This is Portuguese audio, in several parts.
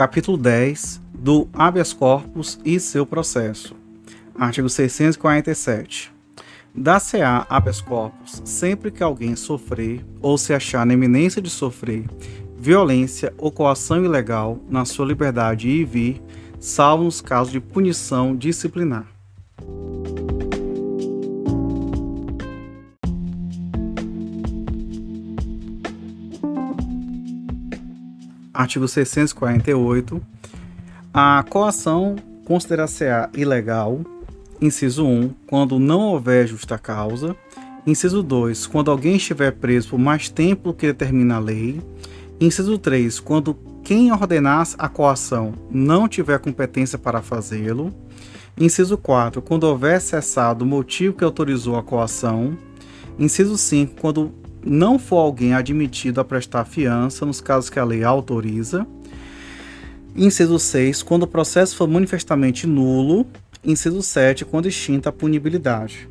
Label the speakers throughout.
Speaker 1: Capítulo 10 do habeas corpus e seu processo. Artigo 647. Dá-se-á habeas corpus sempre que alguém sofrer ou se achar na iminência de sofrer violência ou coação ilegal na sua liberdade e vir, salvo nos casos de punição disciplinar. Artigo 648. A coação considerar-se-á ilegal, inciso 1, quando não houver justa causa, inciso 2, quando alguém estiver preso por mais tempo que determina a lei, inciso 3, quando quem ordenasse a coação não tiver competência para fazê-lo, inciso 4, quando houver cessado o motivo que autorizou a coação, inciso 5, quando não for alguém admitido a prestar fiança nos casos que a lei autoriza. Inciso 6, quando o processo for manifestamente nulo. Inciso 7, quando extinta a punibilidade.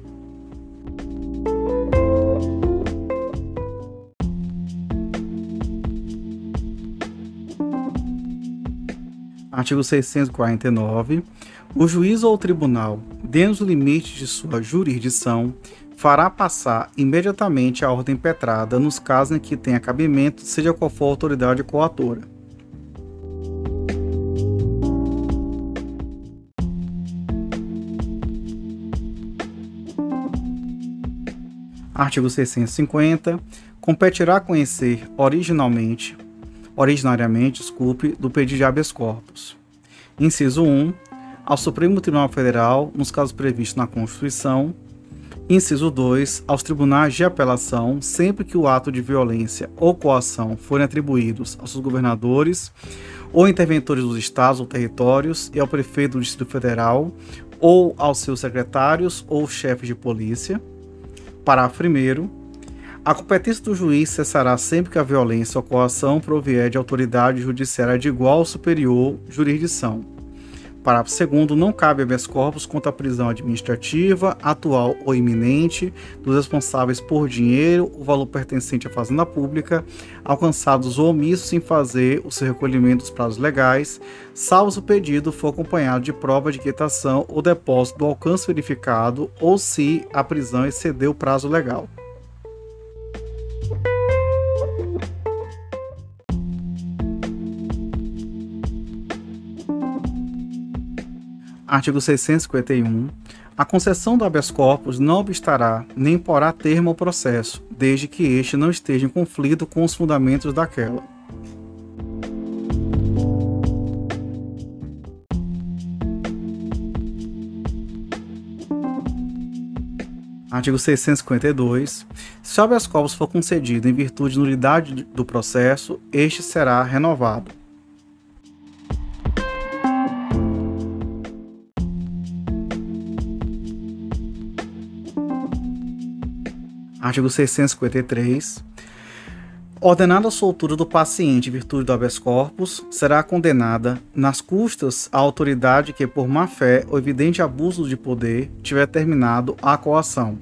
Speaker 1: Artigo 649. O juiz ou o tribunal, dentro dos limites de sua jurisdição, fará passar imediatamente a ordem impetrada nos casos em que tenha cabimento, seja qual for a autoridade coatora. Artigo 650. Competirá conhecer originalmente, originariamente, desculpe, do pedido de habeas corpus. Inciso 1. Ao Supremo Tribunal Federal, nos casos previstos na Constituição, Inciso 2. Aos tribunais de apelação, sempre que o ato de violência ou coação forem atribuídos aos seus governadores ou interventores dos estados ou territórios e ao prefeito do Distrito Federal ou aos seus secretários ou chefes de polícia. Parágrafo 1. A competência do juiz cessará sempre que a violência ou coação provier de autoridade judiciária de igual ou superior jurisdição Parágrafo 2 não cabe habeas corpus contra a prisão administrativa, atual ou iminente, dos responsáveis por dinheiro ou valor pertencente à fazenda pública, alcançados ou omissos em fazer o seu recolhimento dos prazos legais, salvo se o pedido for acompanhado de prova de quietação ou depósito do alcance verificado ou se a prisão excedeu o prazo legal. Artigo 651. A concessão do habeas corpus não obstará nem porá termo ao processo, desde que este não esteja em conflito com os fundamentos daquela. Artigo 652. Se o habeas corpus for concedido em virtude de nulidade do processo, este será renovado. Artigo 653. Ordenada a soltura do paciente em virtude do habeas corpus, será condenada nas custas a autoridade que, por má fé ou evidente abuso de poder, tiver terminado a coação.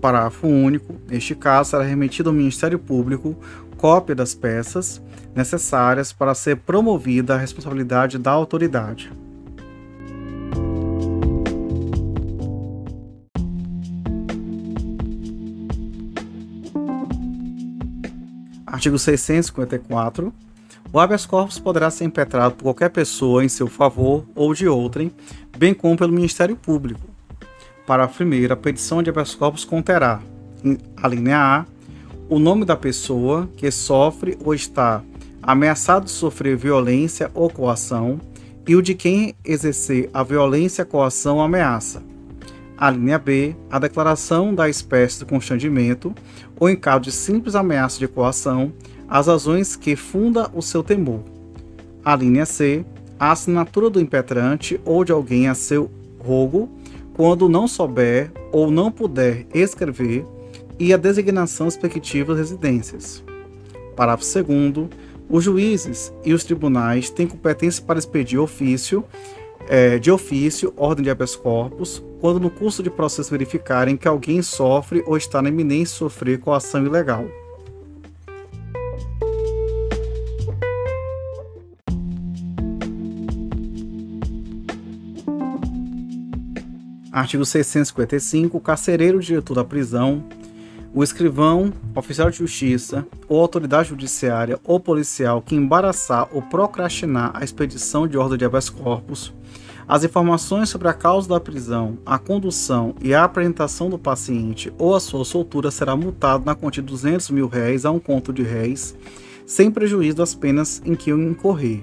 Speaker 1: Parágrafo único. Neste caso, será remetido ao Ministério Público cópia das peças necessárias para ser promovida a responsabilidade da autoridade. Artigo 654. O habeas corpus poderá ser impetrado por qualquer pessoa em seu favor ou de outrem, bem como pelo Ministério Público. Para a primeira, a petição de habeas corpus conterá, a linha A, o nome da pessoa que sofre ou está ameaçado de sofrer violência ou coação e o de quem exercer a violência, coação ou ameaça. A linha B, a declaração da espécie de constrangimento ou em caso de simples ameaça de coação, as razões que funda o seu temor. A linha C, a assinatura do impetrante ou de alguém a seu rogo, quando não souber ou não puder escrever, e a designação respectivas residências. Parágrafo 2 os juízes e os tribunais têm competência para expedir ofício, é, de ofício, ordem de habeas corpus, quando no curso de processo verificarem que alguém sofre ou está na iminência de sofrer coação ilegal. Artigo 655. O carcereiro diretor da prisão, o escrivão, oficial de justiça ou autoridade judiciária ou policial que embaraçar ou procrastinar a expedição de ordem de habeas corpus as informações sobre a causa da prisão, a condução e a apresentação do paciente ou a sua soltura será multado na quantia de 200 mil réis a um conto de réis, sem prejuízo das penas em que incorrer.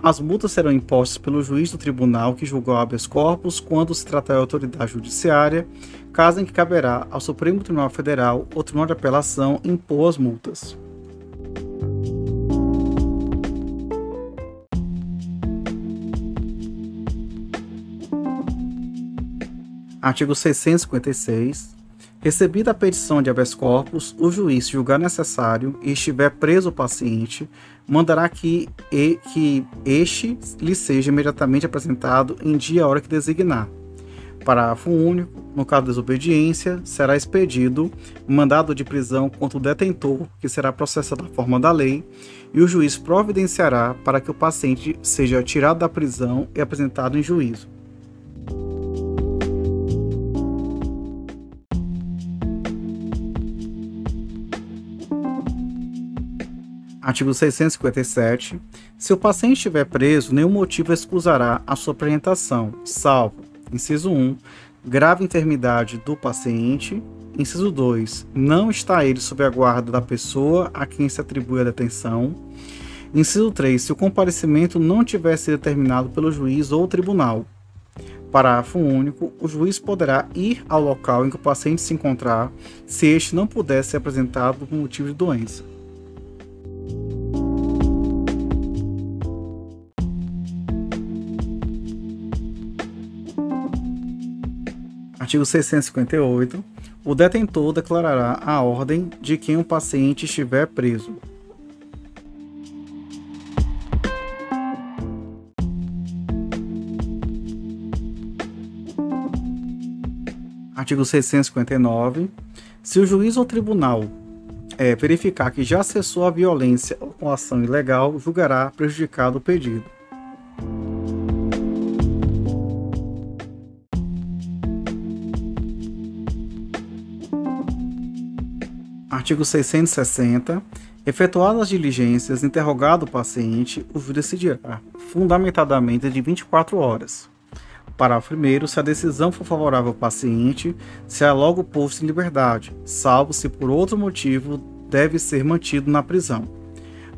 Speaker 1: As multas serão impostas pelo juiz do tribunal que julgou habeas corpus quando se tratar de autoridade judiciária, caso em que caberá ao Supremo Tribunal Federal ou Tribunal de Apelação impor as multas. Artigo 656. Recebida a petição de habeas corpus, o juiz, julgar necessário e estiver preso o paciente, mandará que, e, que este lhe seja imediatamente apresentado em dia e hora que designar. Parágrafo único. No caso de desobediência, será expedido mandado de prisão contra o detentor, que será processado da forma da lei, e o juiz providenciará para que o paciente seja tirado da prisão e apresentado em juízo. Artigo 657. Se o paciente estiver preso, nenhum motivo excusará a sua apresentação, salvo, inciso 1, grave enfermidade do paciente, inciso 2, não está ele sob a guarda da pessoa a quem se atribui a detenção, inciso 3, se o comparecimento não tiver sido determinado pelo juiz ou tribunal. Parágrafo único. O juiz poderá ir ao local em que o paciente se encontrar se este não puder ser apresentado por motivo de doença. Artigo 658. O detentor declarará a ordem de quem o paciente estiver preso. Artigo 659. Se o juiz ou tribunal é, verificar que já cessou a violência ou coação ilegal, julgará prejudicado o pedido. Artigo 660. Efetuadas as diligências, interrogado o paciente, o juiz decidirá, fundamentadamente de 24 horas. Parágrafo 1. Se a decisão for favorável ao paciente, será logo posto em liberdade, salvo se por outro motivo deve ser mantido na prisão.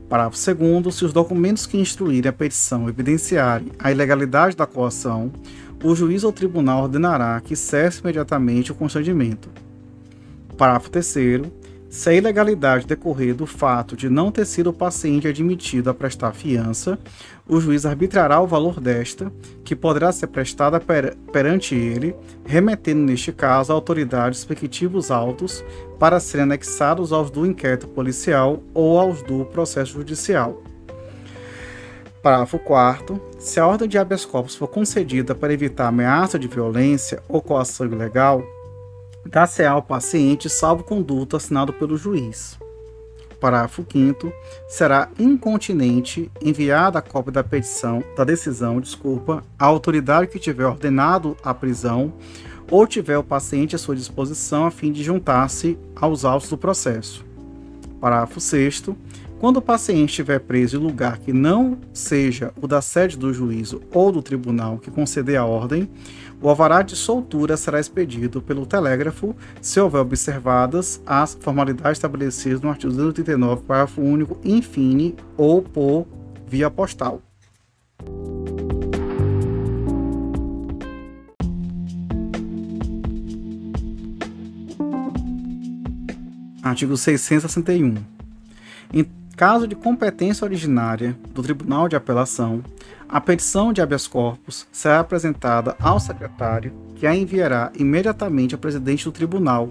Speaker 1: Parágrafo 2. Se os documentos que instruírem a petição evidenciarem a ilegalidade da coação, o juiz ou tribunal ordenará que cesse imediatamente o constrangimento. Parágrafo 3. Se a ilegalidade decorrer do fato de não ter sido o paciente admitido a prestar fiança, o juiz arbitrará o valor desta, que poderá ser prestada per perante ele, remetendo neste caso a autoridades respectivos autos para serem anexados aos do inquérito policial ou aos do processo judicial. Parágrafo 4. Se a ordem de habeas corpus for concedida para evitar ameaça de violência ou coação ilegal, dá-se ao paciente salvo-conduto assinado pelo juiz. Parágrafo 5 será incontinente enviada a cópia da petição, da decisão, desculpa, à autoridade que tiver ordenado a prisão ou tiver o paciente à sua disposição a fim de juntar-se aos autos do processo. Parágrafo 6 quando o paciente estiver preso em lugar que não seja o da sede do juízo ou do tribunal que conceder a ordem, o alvará de soltura será expedido pelo telégrafo se houver observadas as formalidades estabelecidas no artigo 239, parágrafo único, infine, ou por via postal. Artigo 661. Em caso de competência originária do Tribunal de Apelação, a petição de habeas corpus será apresentada ao secretário, que a enviará imediatamente ao presidente do tribunal,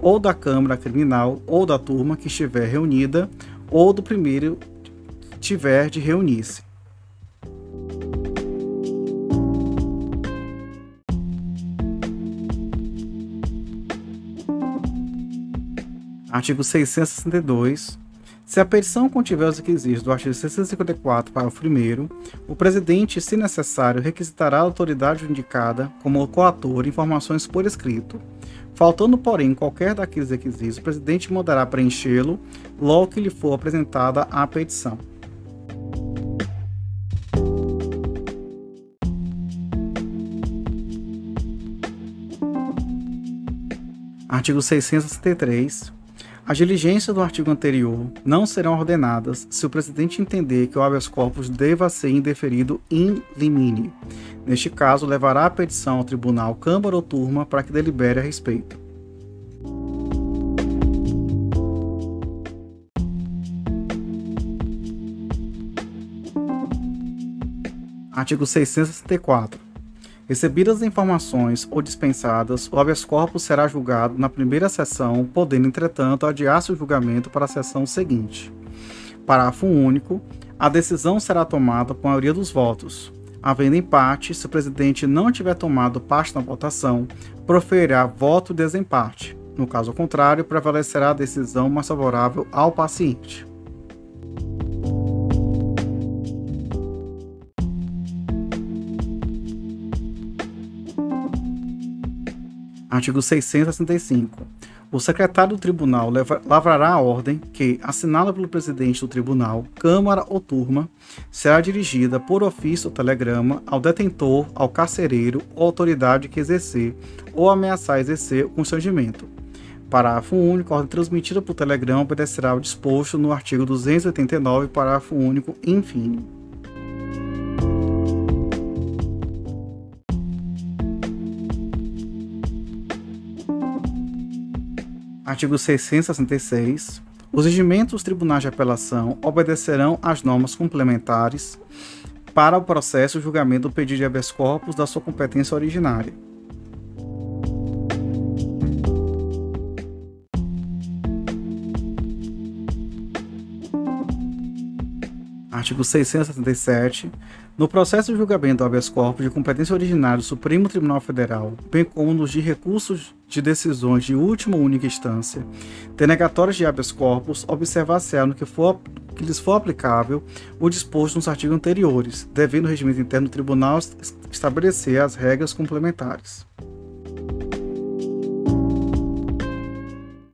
Speaker 1: ou da Câmara Criminal, ou da turma que estiver reunida, ou do primeiro que tiver de reunir-se. Artigo 662. Se a petição contiver os requisitos do artigo 654, parágrafo 1, o presidente, se necessário, requisitará a autoridade indicada como coator informações por escrito. Faltando, porém, qualquer daqueles requisitos, o presidente mandará preenchê-lo logo que lhe for apresentada a petição. Artigo 663. As diligências do artigo anterior não serão ordenadas se o presidente entender que o habeas corpus deva ser indeferido in limine. Neste caso, levará a petição ao tribunal Câmara ou Turma para que delibere a respeito. Artigo 664. Recebidas as informações ou dispensadas, o habeas corpus será julgado na primeira sessão, podendo, entretanto, adiar-se o julgamento para a sessão seguinte. Parágrafo único. A decisão será tomada por maioria dos votos. Havendo empate, se o presidente não tiver tomado parte na votação, proferirá voto de desempate. No caso contrário, prevalecerá a decisão mais favorável ao paciente. Artigo 665. O secretário do tribunal lavrará a ordem que, assinada pelo presidente do tribunal, Câmara ou Turma, será dirigida por ofício ou telegrama ao detentor, ao carcereiro ou autoridade que exercer ou ameaçar exercer o constrangimento. Parágrafo único. A ordem transmitida por telegrama obedecerá ao disposto no artigo 289, parágrafo único, enfim. Artigo 666. Os regimentos tribunais de apelação obedecerão às normas complementares para o processo de julgamento do pedido de habeas corpus da sua competência originária. Artigo 677. No processo de julgamento do habeas corpus de competência originária do Supremo Tribunal Federal, bem como nos de recursos de decisões de última ou única instância, denegatórios de habeas corpus, observar-se-á no que, for, que lhes for aplicável o disposto nos artigos anteriores, devendo o regimento interno do tribunal estabelecer as regras complementares.